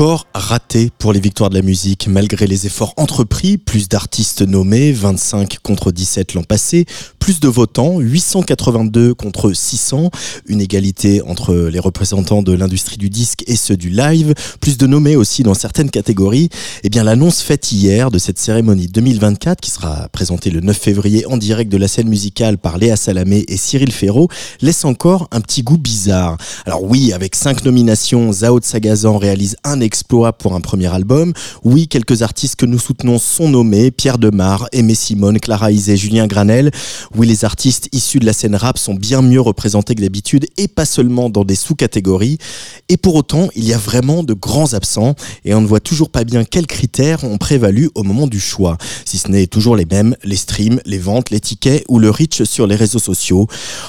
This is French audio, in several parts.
Encore raté pour les victoires de la musique, malgré les efforts entrepris, plus d'artistes nommés, 25 contre 17 l'an passé, plus de votants, 882 contre 600, une égalité entre les représentants de l'industrie du disque et ceux du live, plus de nommés aussi dans certaines catégories. Eh bien, l'annonce faite hier de cette cérémonie 2024, qui sera présentée le 9 février en direct de la scène musicale par Léa Salamé et Cyril Ferraud, laisse encore un petit goût bizarre. Alors oui, avec cinq nominations, Zao Sagazan réalise un exploit pour un premier album. Oui, quelques artistes que nous soutenons sont nommés, Pierre Demar, Aimé Simone, Clara Isé, Julien Granel. Oui, les artistes issus de la scène rap sont bien mieux représentés que d'habitude et pas seulement dans des sous-catégories. Et pour autant, il y a vraiment de grands absents et on ne voit toujours pas bien quels critères ont prévalu au moment du choix. Si ce n'est toujours les mêmes, les streams, les ventes, les tickets ou le reach sur les réseaux sociaux.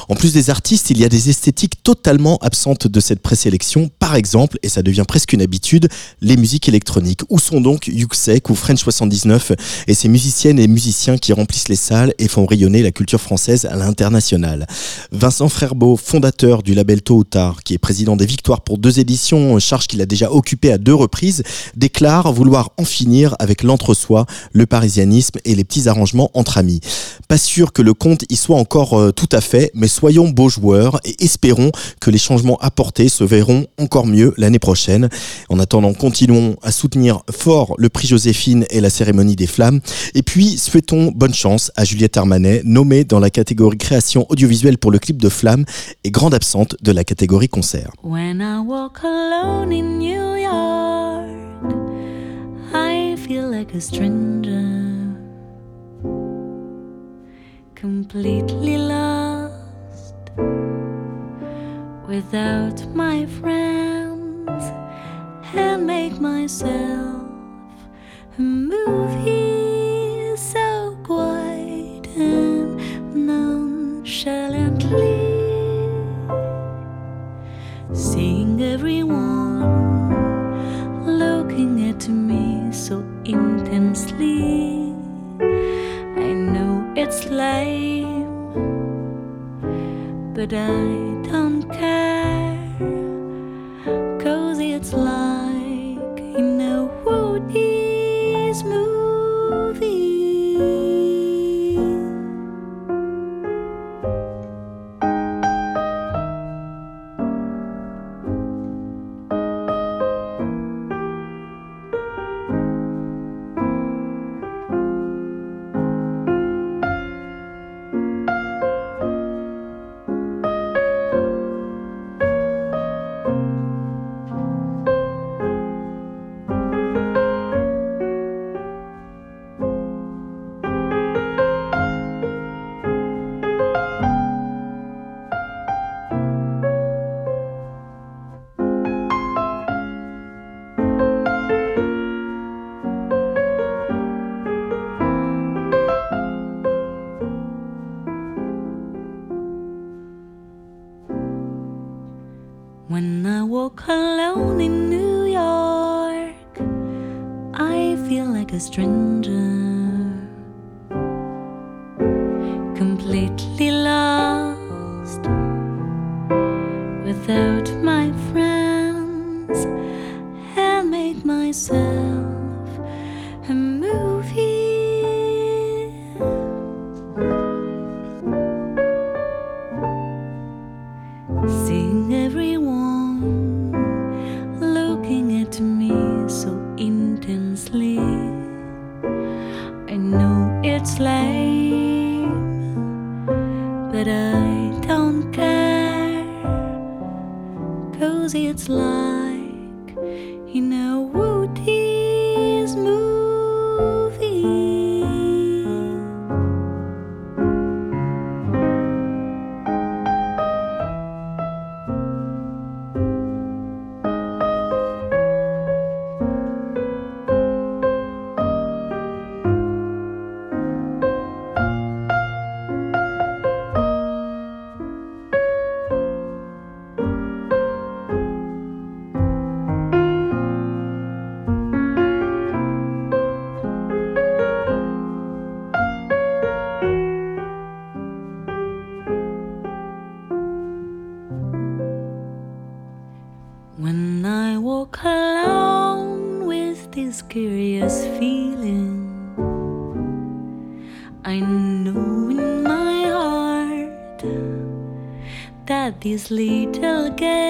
En plus des artistes, il y a des esthétiques totalement absentes de cette présélection. Par exemple, et ça devient presque une habitude, les musiques électroniques. Où sont donc Yuxek ou French 79 et ces musiciennes et musiciens qui remplissent les salles et font rayonner la culture française à l'international Vincent Frerbeau, fondateur du label Tôt ou Tard, qui est président des Victoires pour deux éditions, charge qu'il a déjà occupé à deux reprises, déclare vouloir en finir avec l'entre-soi, le parisianisme et les petits arrangements entre amis. Pas sûr que le compte y soit encore euh, tout à fait, mais soyons beaux joueurs et espérons que les changements apportés se verront encore mieux l'année prochaine. En attendant, continuons à soutenir fort le prix Joséphine et la cérémonie des flammes. Et puis, souhaitons bonne chance à Juliette Armanet, nommée dans la catégorie création audiovisuelle pour le clip de Flamme et grande absente de la catégorie concert. When I walk alone in New York, I feel like a stranger, completely lost without my friends, and make myself a movie so quiet and nonchalantly. Seeing everyone looking at me so intensely. I know it's lame, but I don't care. Cause it's like little girl.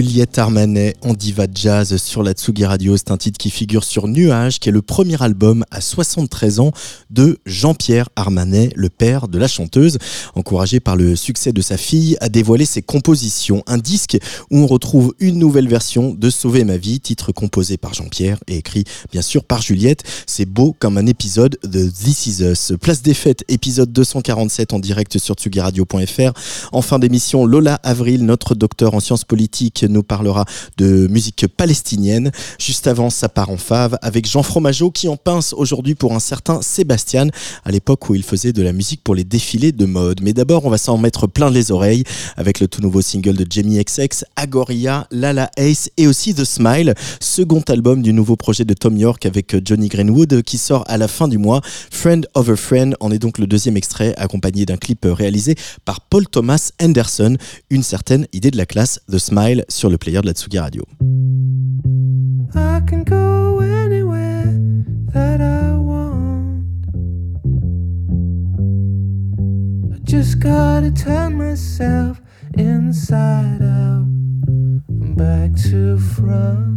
Juliette Armanet en diva jazz sur la Tsugi Radio. C'est un titre qui figure sur Nuage, qui est le premier album à 73 ans de Jean-Pierre Armanet, le père de la chanteuse. Encouragé par le succès de sa fille, à dévoiler ses compositions. Un disque où on retrouve une nouvelle version de Sauver ma vie, titre composé par Jean-Pierre et écrit bien sûr par Juliette. C'est beau comme un épisode de This Is Us. Place des fêtes, épisode 247 en direct sur tsugiradio.fr. En fin d'émission, Lola Avril, notre docteur en sciences politiques nous parlera de musique palestinienne. Juste avant, ça part en fave avec Jean Fromageau qui en pince aujourd'hui pour un certain Sébastien à l'époque où il faisait de la musique pour les défilés de mode. Mais d'abord, on va s'en mettre plein les oreilles avec le tout nouveau single de Jamie XX, Agoria, Lala Ace et aussi The Smile, second album du nouveau projet de Tom York avec Johnny Greenwood qui sort à la fin du mois. Friend of a Friend en est donc le deuxième extrait accompagné d'un clip réalisé par Paul Thomas Anderson. Une certaine idée de la classe, The Smile le player de la Tsugi Radio. I can go anywhere that I want. I just gotta turn myself inside out and back to front.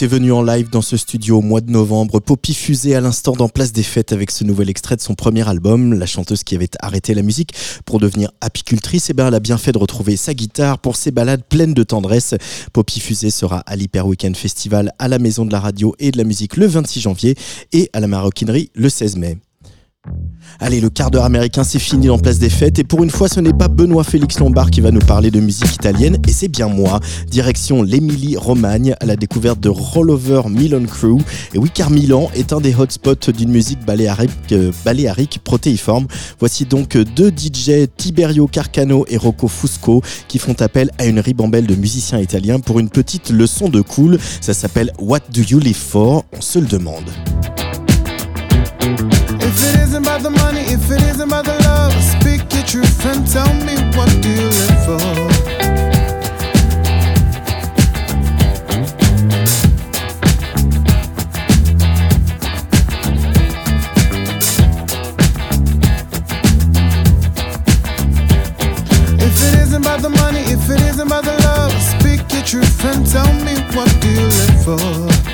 Était venu en live dans ce studio au mois de novembre. Poppy fusée à l'instant dans Place des Fêtes avec ce nouvel extrait de son premier album. La chanteuse qui avait arrêté la musique pour devenir apicultrice, eh ben elle a bien fait de retrouver sa guitare pour ses balades pleines de tendresse. Poppy Fusée sera à l'Hyper Weekend Festival à la Maison de la Radio et de la Musique le 26 janvier et à la Maroquinerie le 16 mai. Allez, le quart d'heure américain, c'est fini en place des fêtes. Et pour une fois, ce n'est pas Benoît Félix Lombard qui va nous parler de musique italienne, et c'est bien moi. Direction l'Émilie Romagne, à la découverte de Rollover Milan Crew. Et oui, car Milan est un des hotspots d'une musique baléarique, euh, protéiforme. Voici donc deux DJ, Tiberio Carcano et Rocco Fusco, qui font appel à une ribambelle de musiciens italiens pour une petite leçon de cool. Ça s'appelle What Do You Live For? On se le demande. If it isn't about the love, speak your truth and tell me what do you live for? If it isn't about the money, if it isn't about the love, speak your truth and tell me what do you live for?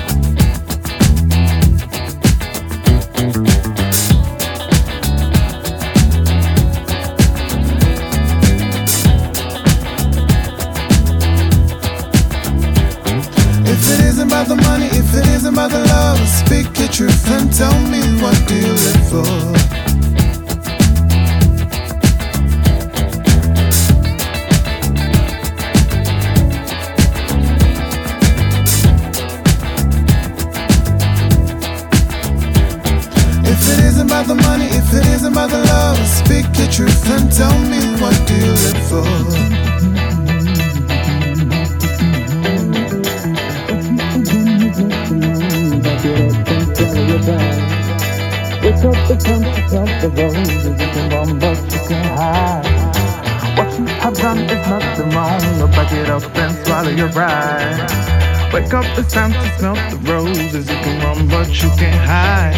Pride. Wake up, it's time to smell the roses. You can run, but you can't hide.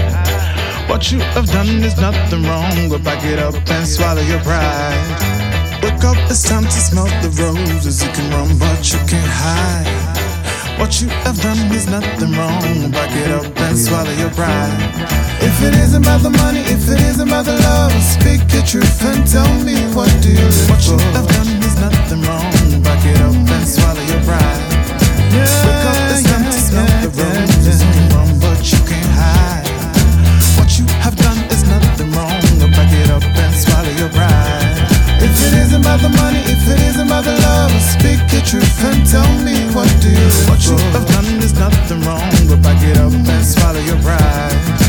What you have done is nothing wrong. But back it up and swallow your pride. Wake up, it's time to smell the roses. You can run, but you can't hide. What you have done is nothing wrong. Back it up and swallow your pride. If it isn't about the money, if it isn't about the love, speak your truth and tell me what do you live What for? you have done is nothing wrong. Back it up your pride. Yeah, Wake up, it's time to smell yeah, the roses. You can run, but you can't hide. What you have done is nothing wrong. Back it up and swallow your pride. If it isn't about the money, if it isn't about the love, speak your truth and tell me what do you live What you have done is nothing wrong, but back it up and swallow your pride.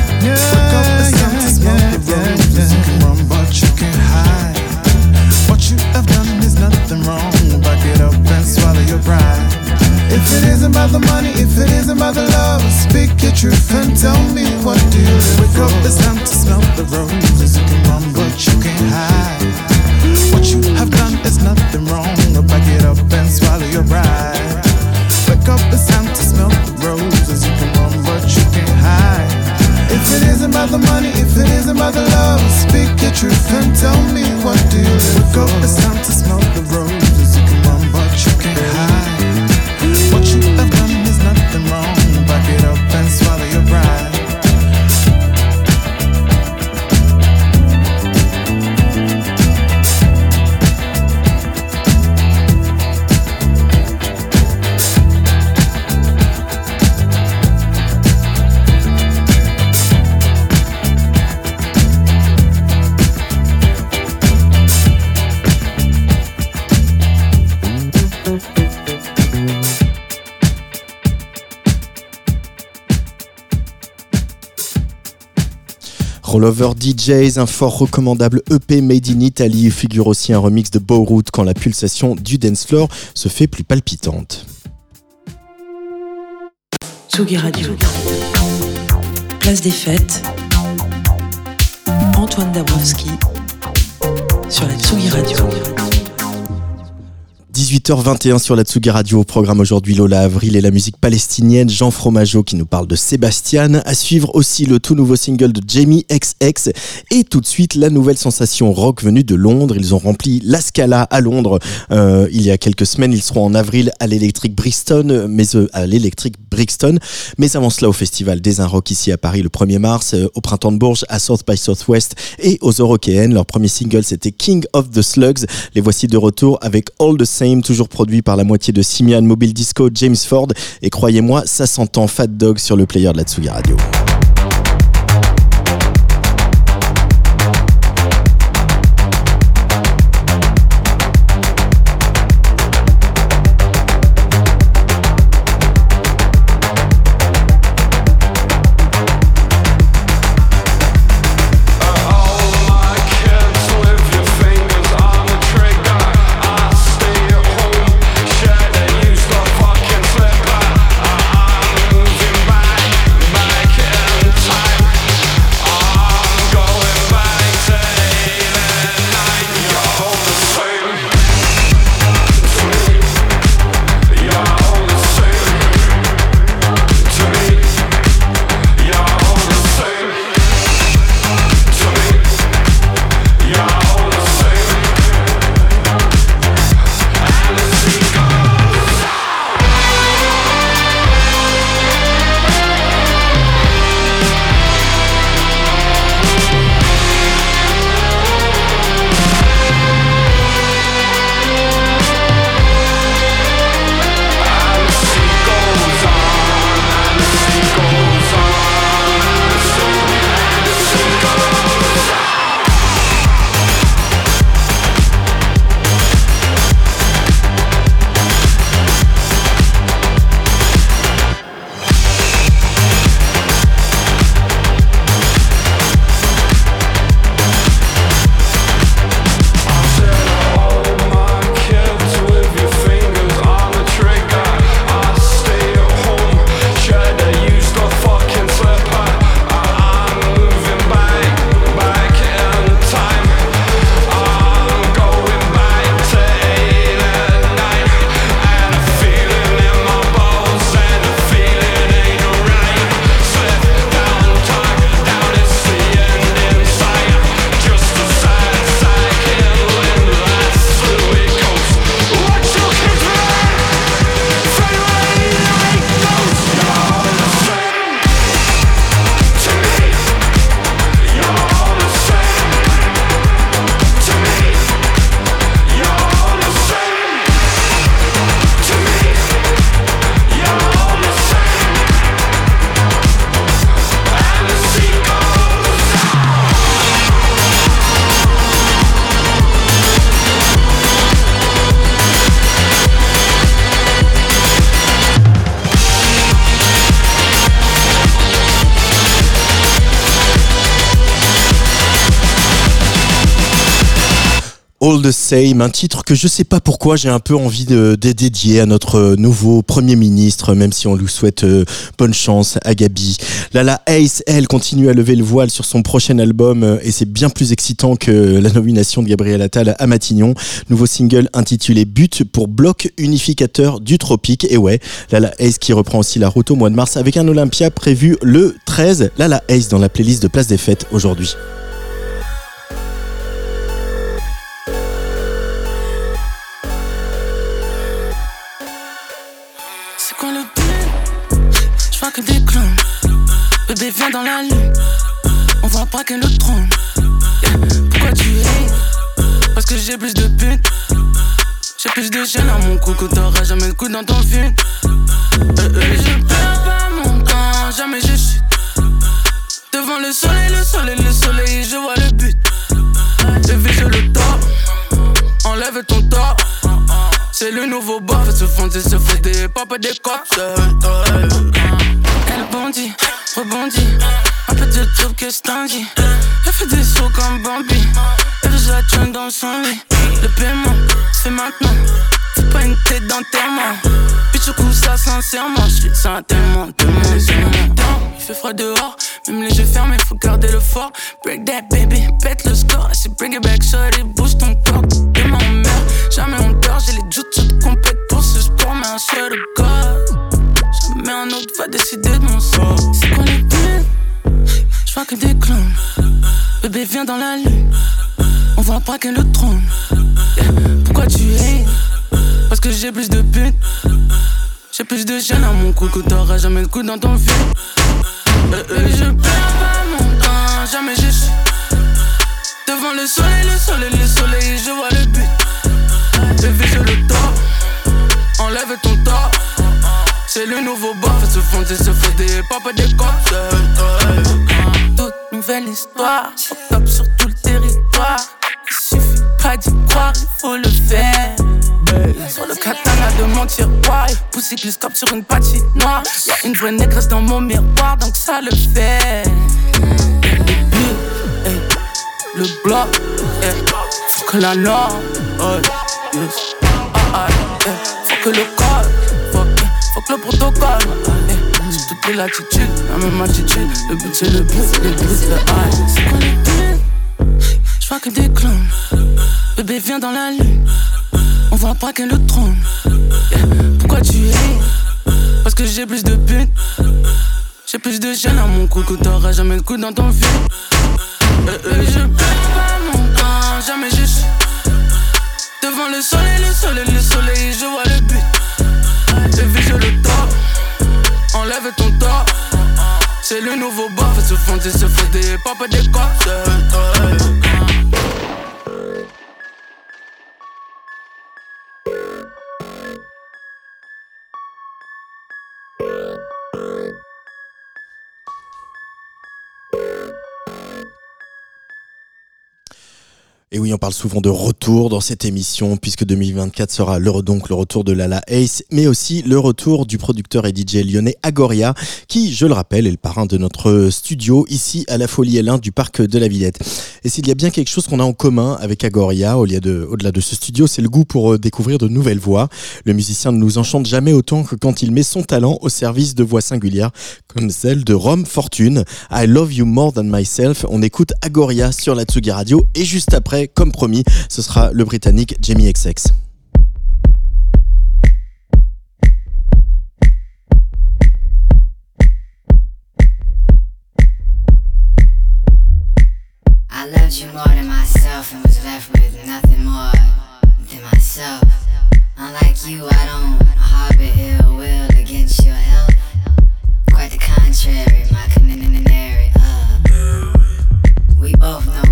Rollover DJs, un fort recommandable EP made in Italy, figure aussi un remix de Bowroot quand la pulsation du dance floor se fait plus palpitante. Tsugi Radio. Place des fêtes. Antoine Dabrowski sur la Tsugi Radio. 18h21 sur la Tsugi Radio. Au programme aujourd'hui Lola Avril et la musique palestinienne. Jean Fromageau qui nous parle de Sébastien. À suivre aussi le tout nouveau single de Jamie XX. Et tout de suite la nouvelle sensation rock venue de Londres. Ils ont rempli la Scala à Londres euh, il y a quelques semaines. Ils seront en avril à l'électrique Brixton, mais euh, à. Mais avant cela au festival des Un Rock ici à Paris le 1er mars, euh, au printemps de Bourges, à South by Southwest et aux Eurokéennes. Leur premier single c'était King of the Slugs. Les voici de retour avec All the Toujours produit par la moitié de Simian Mobile Disco, James Ford. Et croyez-moi, ça s'entend Fat Dog sur le player de la Tsugi Radio. Un titre que je sais pas pourquoi j'ai un peu envie de, dédier à notre nouveau Premier ministre, même si on lui souhaite euh, bonne chance à Gabi. Lala Ace, elle, continue à lever le voile sur son prochain album euh, et c'est bien plus excitant que la nomination de Gabriel Attal à Matignon. Nouveau single intitulé But pour bloc unificateur du tropique. Et ouais, Lala Ace qui reprend aussi la route au mois de mars avec un Olympia prévu le 13. Lala Ace dans la playlist de Place des Fêtes aujourd'hui. Braquer le. Pourquoi tu es Parce que j'ai plus de putes. J'ai plus de chaînes à mon cou que t'auras jamais de coup dans ton film. Euh, euh, je perds pas mon temps, jamais je chute. Devant le soleil, le soleil, le soleil, je vois le but. Je le top. Enlève ton top. C'est le nouveau bof, se fonder, se des papa des cops. Elle bondit, rebondit, que dis. Elle fait des sauts comme Bambi, elle déjà traîne dans son lit. Le paiement, c'est maintenant, c'est pas une tête d'enterrement. Puis je coupe ça sincèrement, je suis ça tellement, tellement, tellement. Il fait froid dehors, même les yeux fermés, faut garder le fort. Break that baby, pète le score, c'est bring it back, shorty, bouge ton corps. Demain on meurt, jamais on dort, j'ai les jutsu de compète pour ce sport, mais un seul de God. Mais un autre va décider de mon sort. C'est quoi les Je clones. Bébé, viens dans la lune. On va braquer le trône. Pourquoi tu es? Parce que j'ai plus de putes. J'ai plus de chaînes à mon cou que t'auras jamais de coup dans ton film. Euh, euh, je perds pas mon temps, jamais suis. Devant le soleil, le soleil, le soleil, je vois le but. Je le top. Enlève ton top. C'est le nouveau bof, se fonder, se des papa des cops. Nouvelle histoire, top sur tout le territoire. Il suffit pas d'y croire, il faut le faire. Sur le katana de mon tiroir, poussé scope sur une noire Y'a une vraie négresse dans mon miroir, donc ça le fait. Le bloc, faut que la norme, yes. ah, ah, faut que le code faut que le protocole. Eh, c'est toute l'attitude, la même attitude. Le but c'est le but, le but c'est le high. C'est quoi le but Je vois que des clones. Bébé, viens dans la lune. On va braquer le trône. Pourquoi tu es Parce que j'ai plus de putes. J'ai plus de chaînes à mon cou que t'auras jamais de coup dans ton film. Euh, euh, je perds pas mon temps, jamais je suis. Devant le soleil, le soleil, le soleil, je vois le but. Baby, je le top. Enlève ton top. C'est le nouveau bof. Se fonder, se faire des papa des cops. Et oui, on parle souvent de retour dans cette émission, puisque 2024 sera le, donc le retour de Lala Ace, mais aussi le retour du producteur et DJ lyonnais Agoria, qui, je le rappelle, est le parrain de notre studio ici à la Folie L1 du parc de la Villette. Et s'il y a bien quelque chose qu'on a en commun avec Agoria, au-delà de, de ce studio, c'est le goût pour euh, découvrir de nouvelles voix. Le musicien ne nous enchante jamais autant que quand il met son talent au service de voix singulières, comme celle de Rome Fortune. I Love You More Than Myself. On écoute Agoria sur la Tsugi Radio, et juste après, comme promis, ce sera le Britannique Jamie XX. Quite the contrary, my. Uh, we both know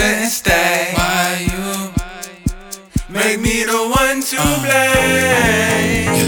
couldn't stay. Why you make me the one to uh. blame?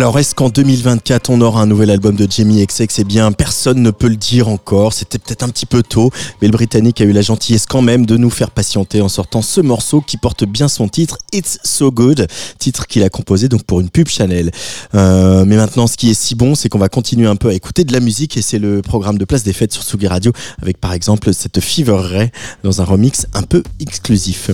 Alors, est-ce qu'en 2024, on aura un nouvel album de Jamie XX Eh bien, personne ne peut le dire encore. C'était peut-être un petit peu tôt, mais le Britannique a eu la gentillesse quand même de nous faire patienter en sortant ce morceau qui porte bien son titre, It's So Good, titre qu'il a composé donc pour une pub Chanel. Euh, mais maintenant, ce qui est si bon, c'est qu'on va continuer un peu à écouter de la musique et c'est le programme de Place des Fêtes sur Sugi Radio avec par exemple cette Fever Ray dans un remix un peu exclusif.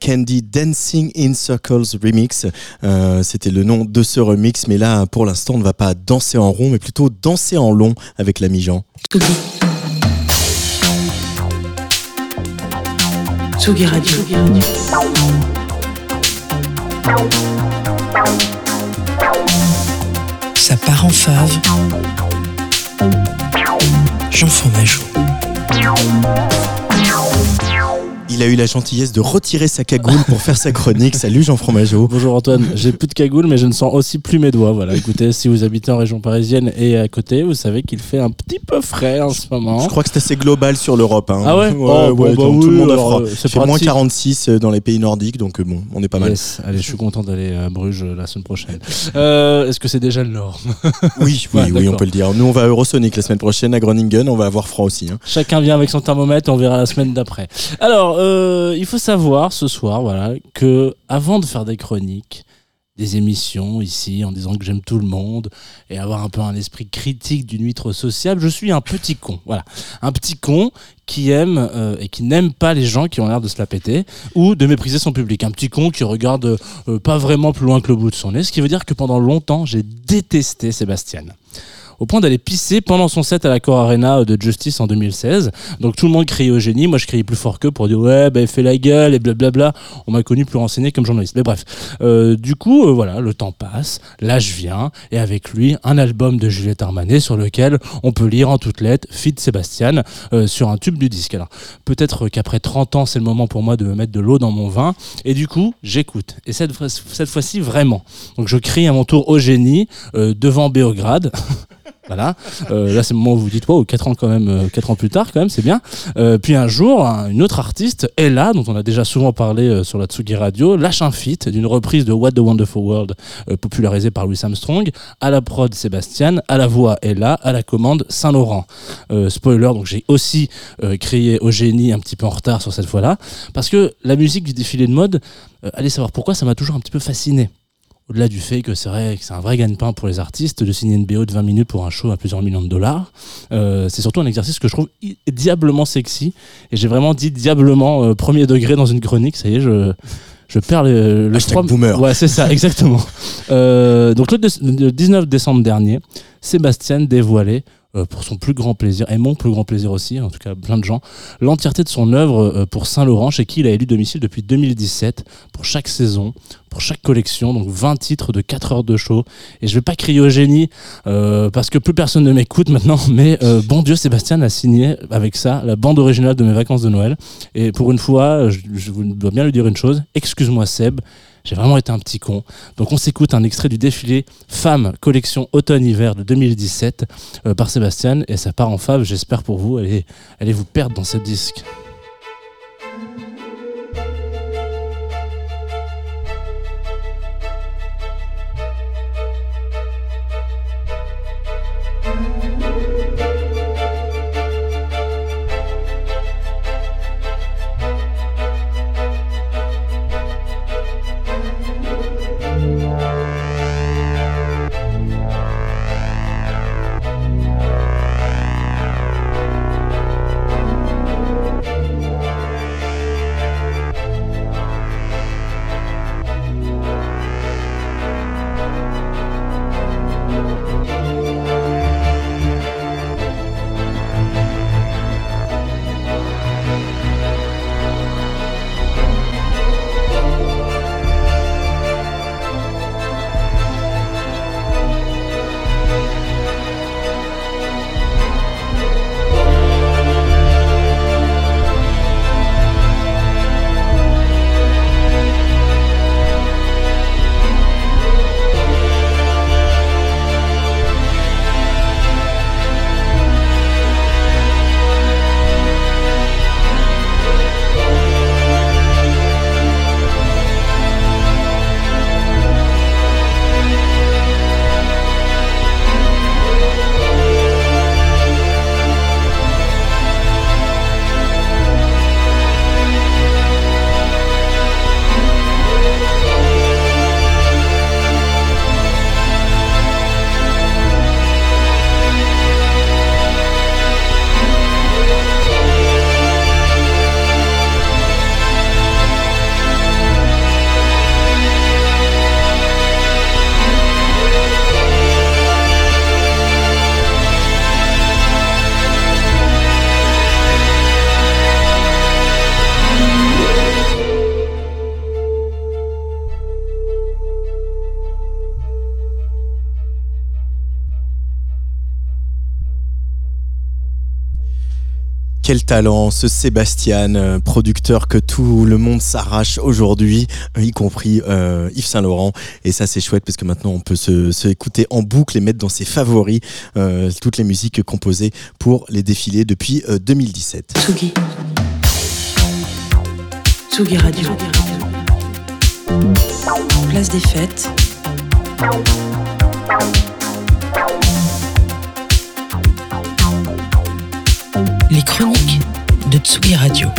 Candy Dancing in Circles Remix. Euh, C'était le nom de ce remix, mais là, pour l'instant, on ne va pas danser en rond, mais plutôt danser en long avec l'ami Jean. Tsugi. Tsugi Radio. Ça part en fave. Jean Fromageau. Il a eu la gentillesse de retirer sa cagoule pour faire sa chronique. Salut Jean Fromageau. Bonjour Antoine, j'ai plus de cagoule mais je ne sens aussi plus mes doigts. Voilà, écoutez, si vous habitez en région parisienne et à côté, vous savez qu'il fait un petit peu frais en ce moment. Je crois que c'est assez global sur l'Europe. hein. Ah ouais Oh, bon, bah donc tout oui, le monde a froid. euh, c'est moins pratique. 46 dans les pays nordiques, donc euh, bon, on est pas mal. Allez, je suis content d'aller à Bruges la semaine prochaine. Euh, Est-ce que c'est déjà le Nord Oui, oui, oui, on peut le dire. Nous, on va à Eurosonic la semaine prochaine à Groningen. On va avoir froid aussi. hein. Chacun vient avec son thermomètre, on verra la semaine d'après. Alors, euh, il faut savoir ce soir, voilà, que avant de faire des chroniques, des émissions ici en disant que j'aime tout le monde et avoir un peu un esprit critique d'une huître sociable, je suis un petit con. Voilà, un petit con qui aime euh, et qui n'aime pas les gens qui ont l'air de se la péter ou de mépriser son public. Un petit con qui regarde euh, pas vraiment plus loin que le bout de son nez, ce qui veut dire que pendant longtemps, j'ai détesté Sébastien. Au point d'aller pisser pendant son set à la Core Arena de Justice en 2016. Donc tout le monde criait au génie, moi je criais plus fort qu'eux pour dire ouais, bah, fais la gueule et blablabla. On m'a connu plus renseigné comme journaliste. Mais bref, Euh, du coup, euh, voilà, le temps passe, l'âge vient, et avec lui, un album de Juliette Armanet sur lequel on peut lire en toutes lettres Fit Sébastien euh, sur un tube du disque. Alors peut-être qu'après 30 ans, c'est le moment pour moi de me mettre de l'eau dans mon vin, et du coup, j'écoute. Et cette, cette fois-ci, vraiment. Donc je crie à mon tour au génie euh, devant Béograd. Voilà. Euh, là, c'est le moment où vous dites, wow, 4 ans quand même, euh, quatre ans plus tard, quand même, c'est bien. Euh, puis un jour, un- une autre artiste, Ella, dont on a déjà souvent parlé euh, sur la Tsugi Radio, lâche un feat d'une reprise de What the Wonderful World, euh, popularisée par Louis Armstrong, à la prod Sébastien, à la voix Ella, à la commande Saint-Laurent. Euh, spoiler, donc j'ai aussi euh, créé au génie un petit peu en retard sur cette fois-là, parce que la musique du défilé de mode, euh, allez savoir pourquoi, ça m'a toujours un petit peu fasciné. Au-delà du fait que c'est vrai que c'est un vrai gagne-pain pour les artistes de signer une BO de 20 minutes pour un show à plusieurs millions de dollars, euh, c'est surtout un exercice que je trouve diablement sexy. Et j'ai vraiment dit diablement euh, premier degré dans une chronique. Ça y est, je, je perds le, le Hashtag trois- boomer. Ouais, c'est ça, exactement. Euh, donc le, le 19 décembre dernier, Sébastien dévoilait pour son plus grand plaisir, et mon plus grand plaisir aussi, en tout cas plein de gens, l'entièreté de son œuvre euh, pour Saint-Laurent, chez qui il a élu domicile depuis 2017, pour chaque saison, pour chaque collection, donc 20 titres de 4 heures de show. Et je vais pas crier au génie, euh, parce que plus personne ne m'écoute maintenant, mais euh, bon Dieu, Sébastien a signé avec ça la bande originale de mes vacances de Noël. Et pour une fois, je, je dois bien lui dire une chose, excuse-moi Seb, j'ai vraiment été un petit con. Donc on s'écoute un extrait du défilé Femmes collection automne-hiver de 2017 euh, par Sébastien et ça part en fave, j'espère pour vous, allez, allez vous perdre dans ce disque. Quel talent, ce Sébastien, euh, producteur que tout le monde s'arrache aujourd'hui, y compris euh, Yves Saint Laurent. Et ça, c'est chouette parce que maintenant, on peut se, écouter en boucle et mettre dans ses favoris euh, toutes les musiques composées pour les défilés depuis euh, 2017. Tsugi. Tsugi Radio. Place des fêtes. Les chroniques de Tsugi Radio.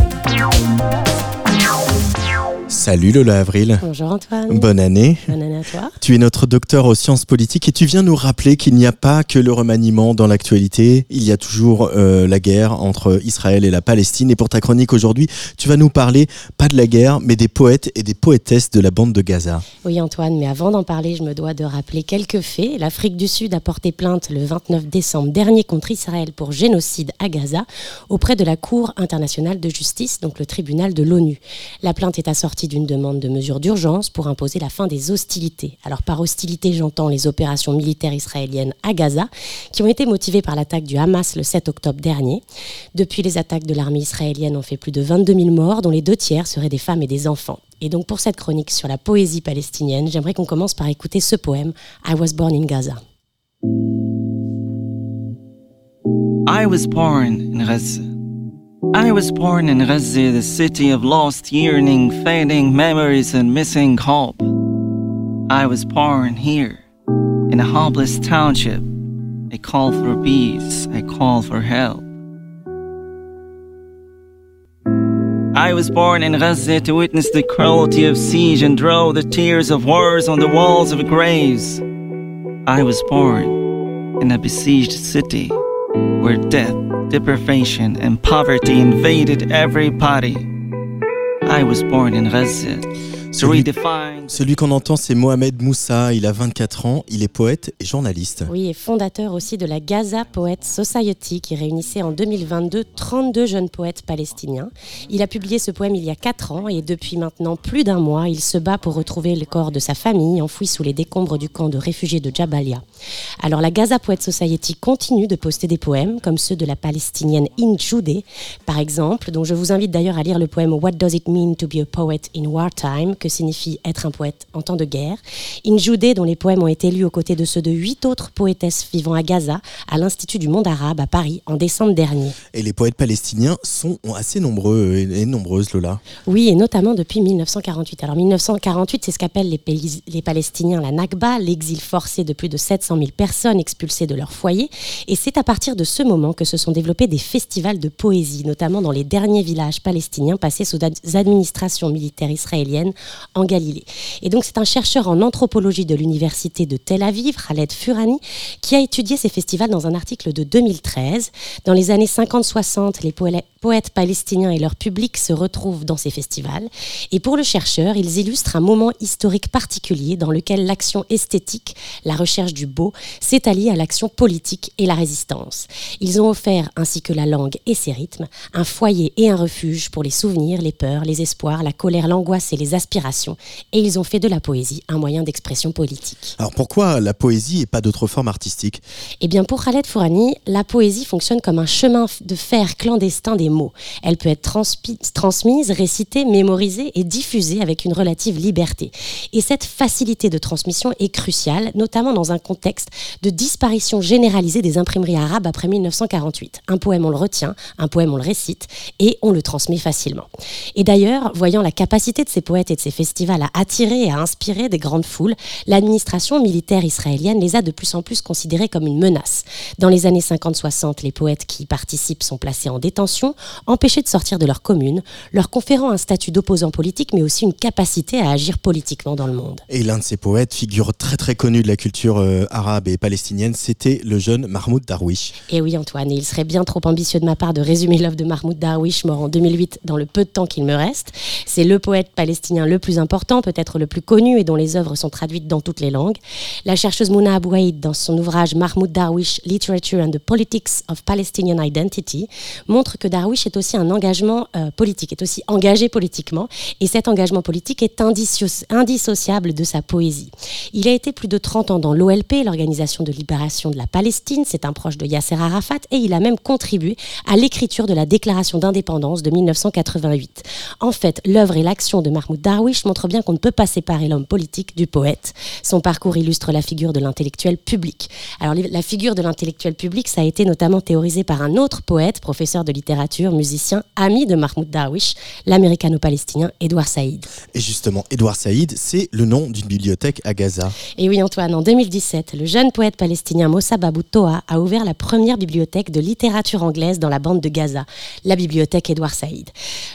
Salut Lola Avril. Bonjour Antoine. Bonne année. Bonne année à toi. Tu es notre docteur aux sciences politiques et tu viens nous rappeler qu'il n'y a pas que le remaniement dans l'actualité. Il y a toujours euh, la guerre entre Israël et la Palestine. Et pour ta chronique aujourd'hui, tu vas nous parler pas de la guerre, mais des poètes et des poétesses de la bande de Gaza. Oui Antoine, mais avant d'en parler, je me dois de rappeler quelques faits. L'Afrique du Sud a porté plainte le 29 décembre dernier contre Israël pour génocide à Gaza auprès de la Cour internationale de justice, donc le tribunal de l'ONU. La plainte est assortie d'une demande de mesures d'urgence pour imposer la fin des hostilités. Alors par hostilités, j'entends les opérations militaires israéliennes à Gaza, qui ont été motivées par l'attaque du Hamas le 7 octobre dernier. Depuis, les attaques de l'armée israélienne ont fait plus de 22 000 morts, dont les deux tiers seraient des femmes et des enfants. Et donc pour cette chronique sur la poésie palestinienne, j'aimerais qu'on commence par écouter ce poème I Was Born in Gaza. I was born in Gaza. I was born in Gaza, the city of lost yearning, fading memories, and missing hope. I was born here, in a hopeless township. I call for peace, I call for help. I was born in Gaza to witness the cruelty of siege and draw the tears of wars on the walls of graves. I was born in a besieged city where death, deprivation, and poverty invaded every everybody. I was born in Gaza to redefine. Celui qu'on entend, c'est Mohamed Moussa. Il a 24 ans, il est poète et journaliste. Oui, et fondateur aussi de la Gaza Poet Society qui réunissait en 2022 32 jeunes poètes palestiniens. Il a publié ce poème il y a 4 ans et depuis maintenant plus d'un mois, il se bat pour retrouver le corps de sa famille enfoui sous les décombres du camp de réfugiés de Jabalia. Alors la Gaza Poet Society continue de poster des poèmes comme ceux de la palestinienne Injoudé, par exemple, dont je vous invite d'ailleurs à lire le poème What Does It Mean to Be a Poet in Wartime que signifie être un poète en temps de guerre. Injoudé, dont les poèmes ont été lus aux côtés de ceux de huit autres poétesses vivant à Gaza, à l'Institut du monde arabe à Paris en décembre dernier. Et les poètes palestiniens sont assez nombreux et et nombreuses, Lola. Oui, et notamment depuis 1948. Alors 1948, c'est ce qu'appellent les, pays- les Palestiniens la Nakba, l'exil forcé de plus de 700 000 personnes expulsées de leur foyer. Et c'est à partir de ce moment que se sont développés des festivals de poésie, notamment dans les derniers villages palestiniens passés sous ad- administrations militaires israéliennes en Galilée. Et donc c'est un chercheur en anthropologie de l'université de Tel Aviv, Khaled Furani, qui a étudié ces festivals dans un article de 2013. Dans les années 50-60, les poètes palestiniens et leur public se retrouvent dans ces festivals. Et pour le chercheur, ils illustrent un moment historique particulier dans lequel l'action esthétique, la recherche du beau, s'est alliée à l'action politique et la résistance. Ils ont offert, ainsi que la langue et ses rythmes, un foyer et un refuge pour les souvenirs, les peurs, les espoirs, la colère, l'angoisse et les aspirations. Et ils ont fait de la poésie un moyen d'expression politique. Alors pourquoi la poésie et pas d'autres formes artistiques? Eh bien, pour Khaled Fourani, la poésie fonctionne comme un chemin de fer clandestin des mots. Elle peut être transmise, récitée, mémorisée et diffusée avec une relative liberté. Et cette facilité de transmission est cruciale, notamment dans un contexte de disparition généralisée des imprimeries arabes après 1948. Un poème, on le retient, un poème, on le récite, et on le transmet facilement. Et d'ailleurs, voyant la capacité de ces poètes et de ces festivals à attirer et à inspirer des grandes foules, l'administration militaire israélienne les a de plus en plus considérés comme une menace. Dans les années 50-60, les poètes qui y participent sont placés en détention, empêchés de sortir de leur commune, leur conférant un statut d'opposant politique, mais aussi une capacité à agir politiquement dans le monde. Et l'un de ces poètes, figure très très connue de la culture euh, arabe et palestinienne, c'était le jeune Mahmoud Darwish. Et oui, Antoine, et il serait bien trop ambitieux de ma part de résumer l'œuvre de Mahmoud Darwish, mort en 2008, dans le peu de temps qu'il me reste. C'est le poète palestinien le plus important, peut-être le plus connu, et dont les œuvres sont traduites dans toutes les langues. La chercheuse Mouna Abouaïd, dans son ouvrage Mahmoud Darwish, Literature and the Politics of Palestinian Identity, montre que Darwish est aussi un engagement euh, politique, est aussi engagé politiquement, et cet engagement politique est indissociable de sa poésie. Il a été plus de 30 ans dans l'OLP, l'Organisation de libération de la Palestine, c'est un proche de Yasser Arafat, et il a même contribué à l'écriture de la déclaration d'indépendance de 1988. En fait, l'œuvre et l'action de Mahmoud Darwish montrent bien qu'on ne peut pas pas séparer l'homme politique du poète. Son parcours illustre la figure de l'intellectuel public. Alors la figure de l'intellectuel public, ça a été notamment théorisé par un autre poète, professeur de littérature, musicien, ami de Mahmoud Darwish, l'américano-palestinien Edouard Saïd. Et justement, Edouard Saïd, c'est le nom d'une bibliothèque à Gaza. Et oui Antoine, en 2017, le jeune poète palestinien Mossa Babou Toa a ouvert la première bibliothèque de littérature anglaise dans la bande de Gaza, la bibliothèque Edouard Saïd.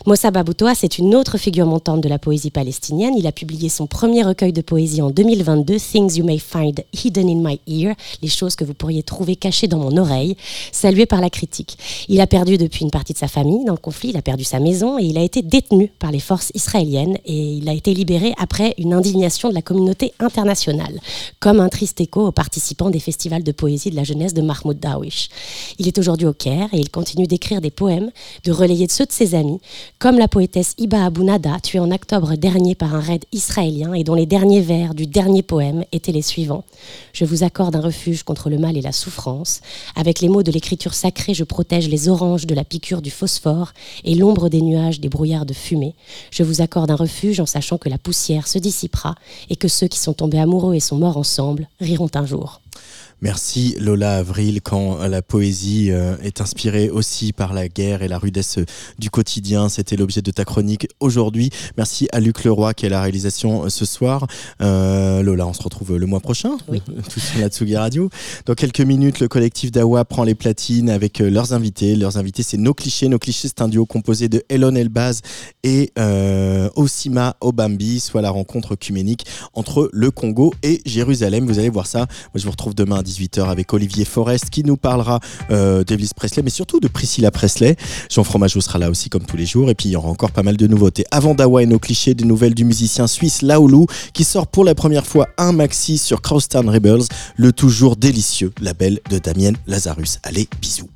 Mossa Babou Toa, c'est une autre figure montante de la poésie palestinienne. Il a publié son premier recueil de poésie en 2022, Things You May Find Hidden in My Ear, les choses que vous pourriez trouver cachées dans mon oreille, salué par la critique. Il a perdu depuis une partie de sa famille dans le conflit, il a perdu sa maison et il a été détenu par les forces israéliennes et il a été libéré après une indignation de la communauté internationale, comme un triste écho aux participants des festivals de poésie de la jeunesse de Mahmoud Darwish. Il est aujourd'hui au Caire et il continue d'écrire des poèmes, de relayer ceux de ses amis, comme la poétesse Iba Abou Nada, tuée en octobre dernier par un raid israélien et dont les derniers vers du dernier poème étaient les suivants. Je vous accorde un refuge contre le mal et la souffrance. Avec les mots de l'écriture sacrée, je protège les oranges de la piqûre du phosphore et l'ombre des nuages des brouillards de fumée. Je vous accorde un refuge en sachant que la poussière se dissipera et que ceux qui sont tombés amoureux et sont morts ensemble riront un jour. Merci Lola Avril quand la poésie euh, est inspirée aussi par la guerre et la rudesse du quotidien. C'était l'objet de ta chronique aujourd'hui. Merci à Luc Leroy qui est la réalisation euh, ce soir. Euh, Lola, on se retrouve le mois prochain, Oui. tout sur la Tsugi Radio. Dans quelques minutes, le collectif Dawa prend les platines avec euh, leurs invités. Leurs invités, c'est Nos Clichés. Nos Clichés, c'est un duo composé de Elon Elbaz et euh, Osima Obambi, soit la rencontre œcuménique entre le Congo et Jérusalem. Vous allez voir ça. Moi, je vous retrouve demain 18h avec Olivier Forest qui nous parlera euh, d'Elvis Presley, mais surtout de Priscilla Presley. Jean Fromageau sera là aussi comme tous les jours. Et puis il y aura encore pas mal de nouveautés. Avant Dawa et nos clichés, des nouvelles du musicien suisse Laoulou qui sort pour la première fois un maxi sur Crosstown Rebels, le toujours délicieux label de Damien Lazarus. Allez, bisous.